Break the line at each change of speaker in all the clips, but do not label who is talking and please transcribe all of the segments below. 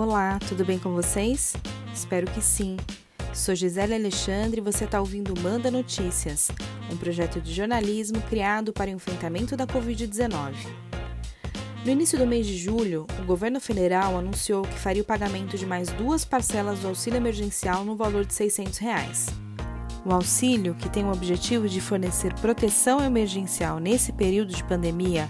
Olá, tudo bem com vocês? Espero que sim. Sou Gisele Alexandre e você está ouvindo Manda Notícias, um projeto de jornalismo criado para o enfrentamento da Covid-19. No início do mês de julho, o governo federal anunciou que faria o pagamento de mais duas parcelas do auxílio emergencial no valor de 600 reais. O auxílio, que tem o objetivo de fornecer proteção emergencial nesse período de pandemia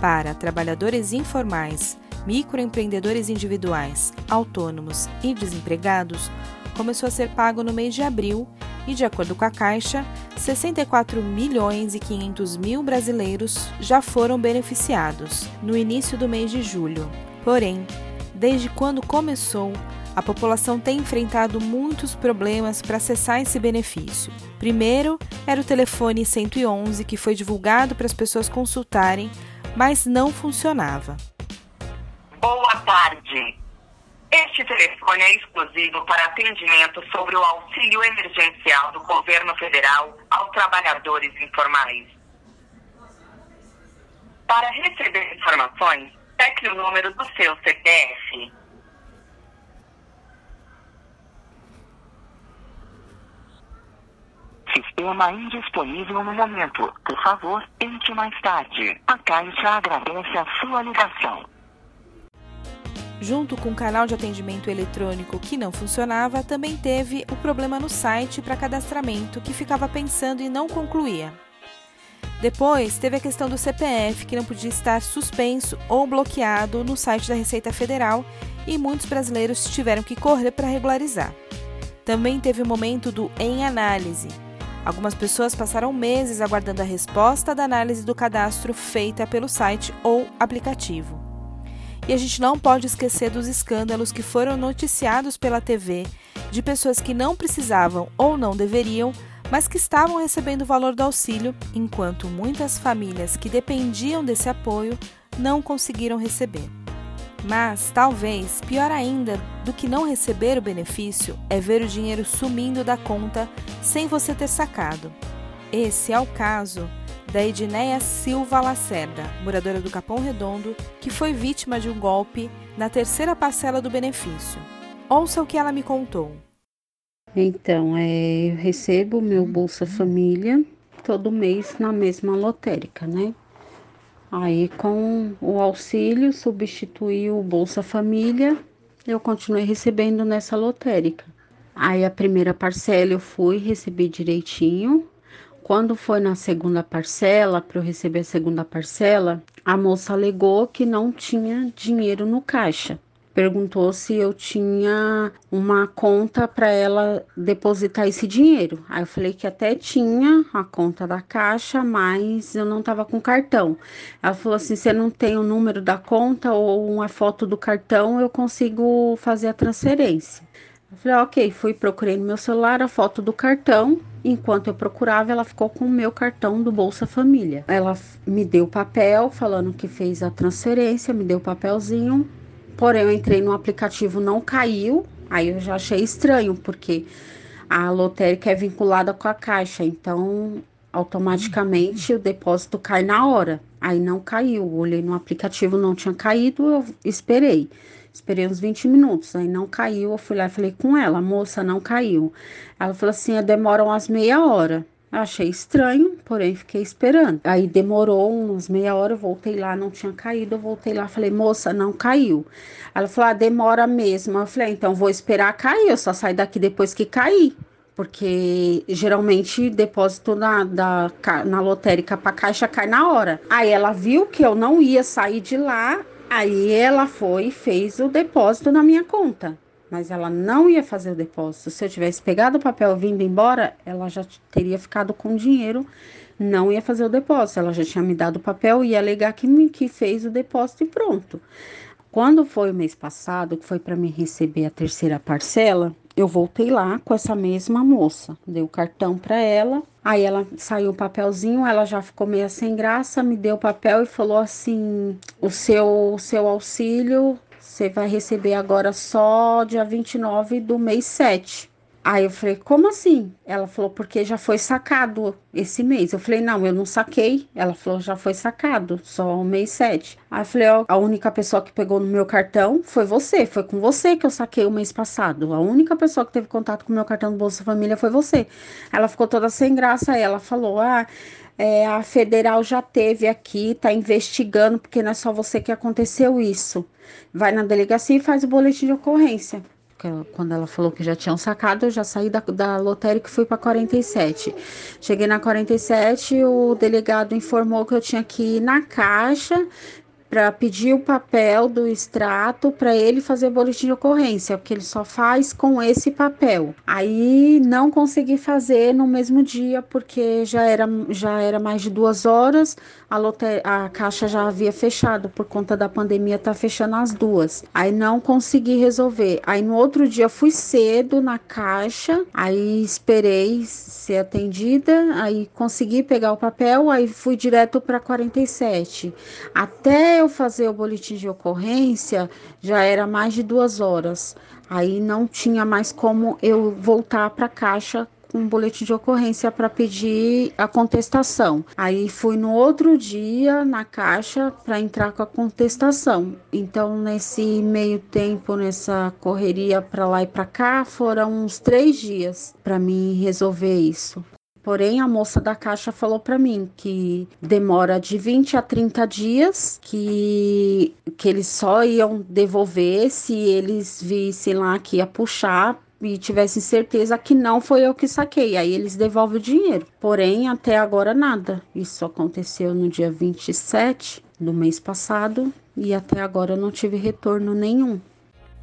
para trabalhadores informais microempreendedores individuais, autônomos e desempregados começou a ser pago no mês de abril e, de acordo com a Caixa, 64 milhões e 500 mil brasileiros já foram beneficiados no início do mês de julho. Porém, desde quando começou, a população tem enfrentado muitos problemas para acessar esse benefício. Primeiro, era o telefone 111 que foi divulgado para as pessoas consultarem, mas não funcionava.
Boa tarde. Este telefone é exclusivo para atendimento sobre o auxílio emergencial do governo federal aos trabalhadores informais. Para receber informações, pegue o número do seu CPF.
Sistema indisponível no momento. Por favor, tente mais tarde. A Caixa agradece a sua ligação.
Junto com o canal de atendimento eletrônico que não funcionava, também teve o problema no site para cadastramento que ficava pensando e não concluía. Depois, teve a questão do CPF, que não podia estar suspenso ou bloqueado no site da Receita Federal e muitos brasileiros tiveram que correr para regularizar. Também teve o momento do em análise. Algumas pessoas passaram meses aguardando a resposta da análise do cadastro feita pelo site ou aplicativo. E a gente não pode esquecer dos escândalos que foram noticiados pela TV de pessoas que não precisavam ou não deveriam, mas que estavam recebendo o valor do auxílio, enquanto muitas famílias que dependiam desse apoio não conseguiram receber. Mas, talvez, pior ainda do que não receber o benefício é ver o dinheiro sumindo da conta sem você ter sacado. Esse é o caso da Edneia Silva Lacerda, moradora do Capão Redondo, que foi vítima de um golpe na terceira parcela do benefício. Ouça o que ela me contou.
Então, é, eu recebo meu Bolsa Família todo mês na mesma lotérica, né? Aí, com o auxílio, substituiu o Bolsa Família, eu continuei recebendo nessa lotérica. Aí, a primeira parcela eu fui, recebi direitinho, quando foi na segunda parcela, para eu receber a segunda parcela, a moça alegou que não tinha dinheiro no caixa. Perguntou se eu tinha uma conta para ela depositar esse dinheiro. Aí eu falei que até tinha a conta da caixa, mas eu não estava com cartão. Ela falou assim: você não tem o número da conta ou uma foto do cartão, eu consigo fazer a transferência. Eu falei, ok, fui, procurei no meu celular a foto do cartão. Enquanto eu procurava, ela ficou com o meu cartão do Bolsa Família. Ela me deu o papel falando que fez a transferência, me deu o papelzinho. Porém, eu entrei no aplicativo, não caiu. Aí eu já achei estranho, porque a lotérica é vinculada com a caixa, então automaticamente o depósito cai na hora. Aí não caiu. Olhei no aplicativo, não tinha caído, eu esperei. Esperei uns 20 minutos, aí não caiu. Eu fui lá e falei com ela, moça, não caiu. Ela falou assim: demora umas meia hora. Eu achei estranho, porém fiquei esperando. Aí demorou umas meia hora, eu voltei lá, não tinha caído. Eu voltei lá, falei, moça, não caiu. Ela falou, ah, demora mesmo. Eu falei, ah, então vou esperar cair, eu só saio daqui depois que cair porque geralmente depósito na, da, na lotérica para caixa cai na hora. Aí ela viu que eu não ia sair de lá, Aí ela foi e fez o depósito na minha conta, mas ela não ia fazer o depósito. Se eu tivesse pegado o papel vindo embora, ela já teria ficado com dinheiro, não ia fazer o depósito. Ela já tinha me dado o papel e ia alegar que, me, que fez o depósito e pronto. Quando foi o mês passado, que foi para me receber a terceira parcela, eu voltei lá com essa mesma moça, dei o cartão para ela. Aí ela saiu o papelzinho, ela já ficou meio sem graça, me deu o papel e falou assim: "O seu o seu auxílio você vai receber agora só dia 29 do mês 7". Aí eu falei, como assim? Ela falou, porque já foi sacado esse mês. Eu falei, não, eu não saquei. Ela falou, já foi sacado, só o mês 7. Aí eu falei, ó, a única pessoa que pegou no meu cartão foi você. Foi com você que eu saquei o mês passado. A única pessoa que teve contato com o meu cartão do Bolsa Família foi você. Ela ficou toda sem graça. Aí ela falou, ah. É, a federal já teve aqui, tá investigando, porque não é só você que aconteceu isso. Vai na delegacia e faz o boletim de ocorrência quando ela falou que já tinham sacado, eu já saí da, da lotérica e fui para 47. Cheguei na 47, o delegado informou que eu tinha que ir na caixa para pedir o papel do extrato para ele fazer boletim de ocorrência, porque ele só faz com esse papel. Aí não consegui fazer no mesmo dia porque já era, já era mais de duas horas, a, lote a caixa já havia fechado por conta da pandemia, tá fechando as duas. Aí não consegui resolver. Aí no outro dia fui cedo na caixa, aí esperei ser atendida, aí consegui pegar o papel, aí fui direto para 47. Até eu fazer o boletim de ocorrência, já era mais de duas horas. Aí não tinha mais como eu voltar para a caixa um boletim de ocorrência para pedir a contestação. Aí fui no outro dia na caixa para entrar com a contestação. Então, nesse meio tempo, nessa correria para lá e para cá, foram uns três dias para mim resolver isso. Porém, a moça da caixa falou para mim que demora de 20 a 30 dias, que, que eles só iam devolver se eles vissem lá que ia puxar e tivessem certeza que não foi eu que saquei. Aí eles devolvem o dinheiro. Porém, até agora nada. Isso aconteceu no dia 27 do mês passado e até agora eu não tive retorno nenhum.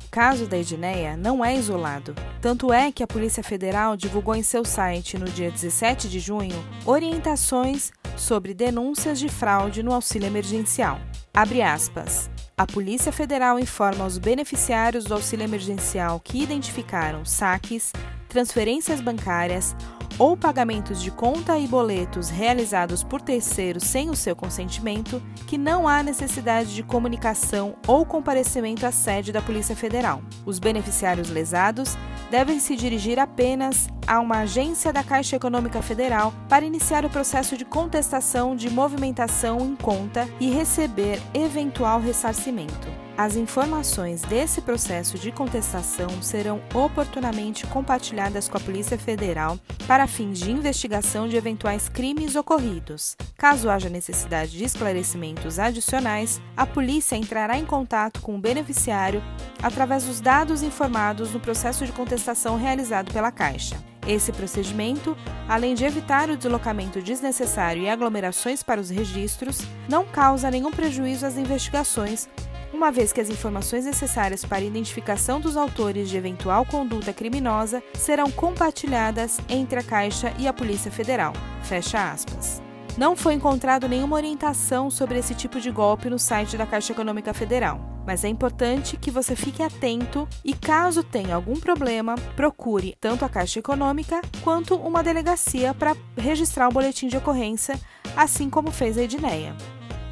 O caso da Edneia não é isolado. Tanto é que a Polícia Federal divulgou em seu site, no dia 17 de junho, orientações sobre denúncias de fraude no auxílio emergencial. Abre aspas. A Polícia Federal informa aos beneficiários do auxílio emergencial que identificaram saques, transferências bancárias ou pagamentos de conta e boletos realizados por terceiros sem o seu consentimento, que não há necessidade de comunicação ou comparecimento à sede da Polícia Federal. Os beneficiários lesados devem se dirigir apenas a uma agência da Caixa Econômica Federal para iniciar o processo de contestação de movimentação em conta e receber eventual ressarcimento. As informações desse processo de contestação serão oportunamente compartilhadas com a Polícia Federal para fins de investigação de eventuais crimes ocorridos. Caso haja necessidade de esclarecimentos adicionais, a polícia entrará em contato com o beneficiário através dos dados informados no processo de contestação realizado pela Caixa. Esse procedimento, além de evitar o deslocamento desnecessário e aglomerações para os registros, não causa nenhum prejuízo às investigações uma vez que as informações necessárias para a identificação dos autores de eventual conduta criminosa serão compartilhadas entre a Caixa e a Polícia Federal. Fecha aspas. Não foi encontrado nenhuma orientação sobre esse tipo de golpe no site da Caixa Econômica Federal, mas é importante que você fique atento e, caso tenha algum problema, procure tanto a Caixa Econômica quanto uma delegacia para registrar o boletim de ocorrência, assim como fez a Edneia.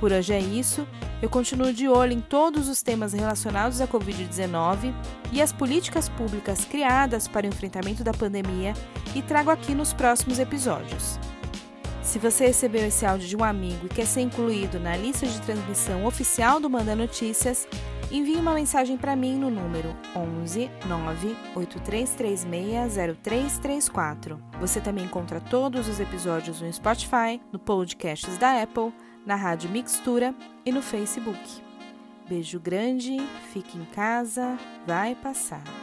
Por hoje é isso. Eu continuo de olho em todos os temas relacionados à Covid-19 e as políticas públicas criadas para o enfrentamento da pandemia e trago aqui nos próximos episódios. Se você recebeu esse áudio de um amigo e quer ser incluído na lista de transmissão oficial do Manda Notícias, envie uma mensagem para mim no número 11 983360334. Você também encontra todos os episódios no Spotify, no podcasts da Apple na Rádio Mixtura e no Facebook. Beijo grande, fique em casa, vai passar.